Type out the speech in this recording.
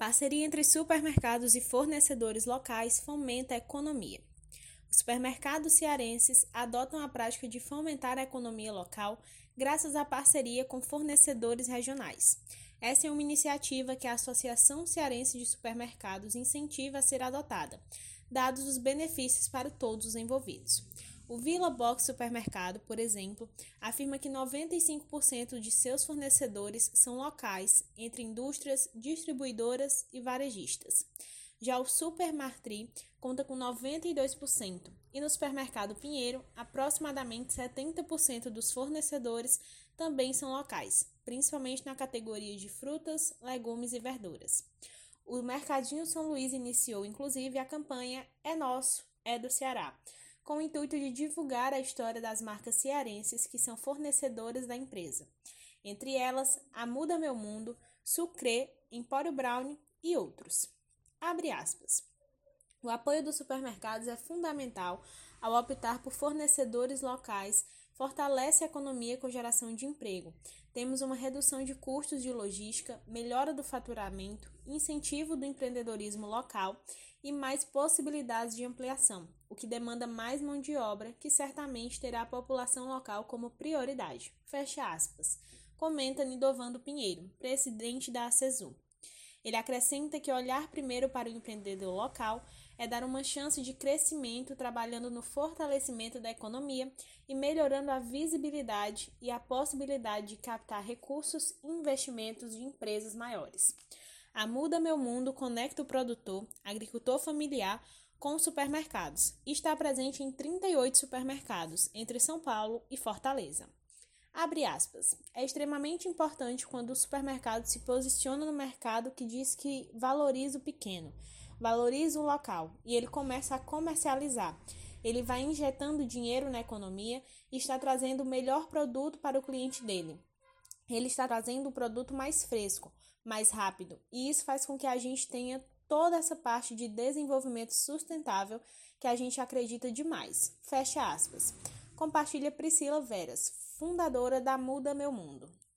Parceria entre supermercados e fornecedores locais fomenta a economia. Os supermercados cearenses adotam a prática de fomentar a economia local graças à parceria com fornecedores regionais. Essa é uma iniciativa que a Associação Cearense de Supermercados incentiva a ser adotada, dados os benefícios para todos os envolvidos. O Vila Box Supermercado, por exemplo, afirma que 95% de seus fornecedores são locais, entre indústrias, distribuidoras e varejistas. Já o Supermartri conta com 92% e no Supermercado Pinheiro, aproximadamente 70% dos fornecedores também são locais, principalmente na categoria de frutas, legumes e verduras. O Mercadinho São Luís iniciou inclusive a campanha É Nosso, é do Ceará com o intuito de divulgar a história das marcas cearenses que são fornecedoras da empresa, entre elas a Muda Meu Mundo, Sucre, Empório Brown e outros. Abre aspas. O apoio dos supermercados é fundamental ao optar por fornecedores locais, fortalece a economia com geração de emprego. Temos uma redução de custos de logística, melhora do faturamento, incentivo do empreendedorismo local e mais possibilidades de ampliação, o que demanda mais mão de obra, que certamente terá a população local como prioridade. Fecha aspas. Comenta Nidovando Pinheiro, presidente da ACESU. Ele acrescenta que olhar primeiro para o empreendedor local é dar uma chance de crescimento trabalhando no fortalecimento da economia e melhorando a visibilidade e a possibilidade de captar recursos e investimentos de empresas maiores. A Muda Meu Mundo conecta o produtor, agricultor familiar, com supermercados e está presente em 38 supermercados entre São Paulo e Fortaleza. Abre aspas. É extremamente importante quando o supermercado se posiciona no mercado que diz que valoriza o pequeno, valoriza o local e ele começa a comercializar. Ele vai injetando dinheiro na economia e está trazendo o melhor produto para o cliente dele. Ele está trazendo o produto mais fresco, mais rápido. E isso faz com que a gente tenha toda essa parte de desenvolvimento sustentável que a gente acredita demais. Fecha aspas. Compartilha Priscila Veras, fundadora da Muda Meu Mundo.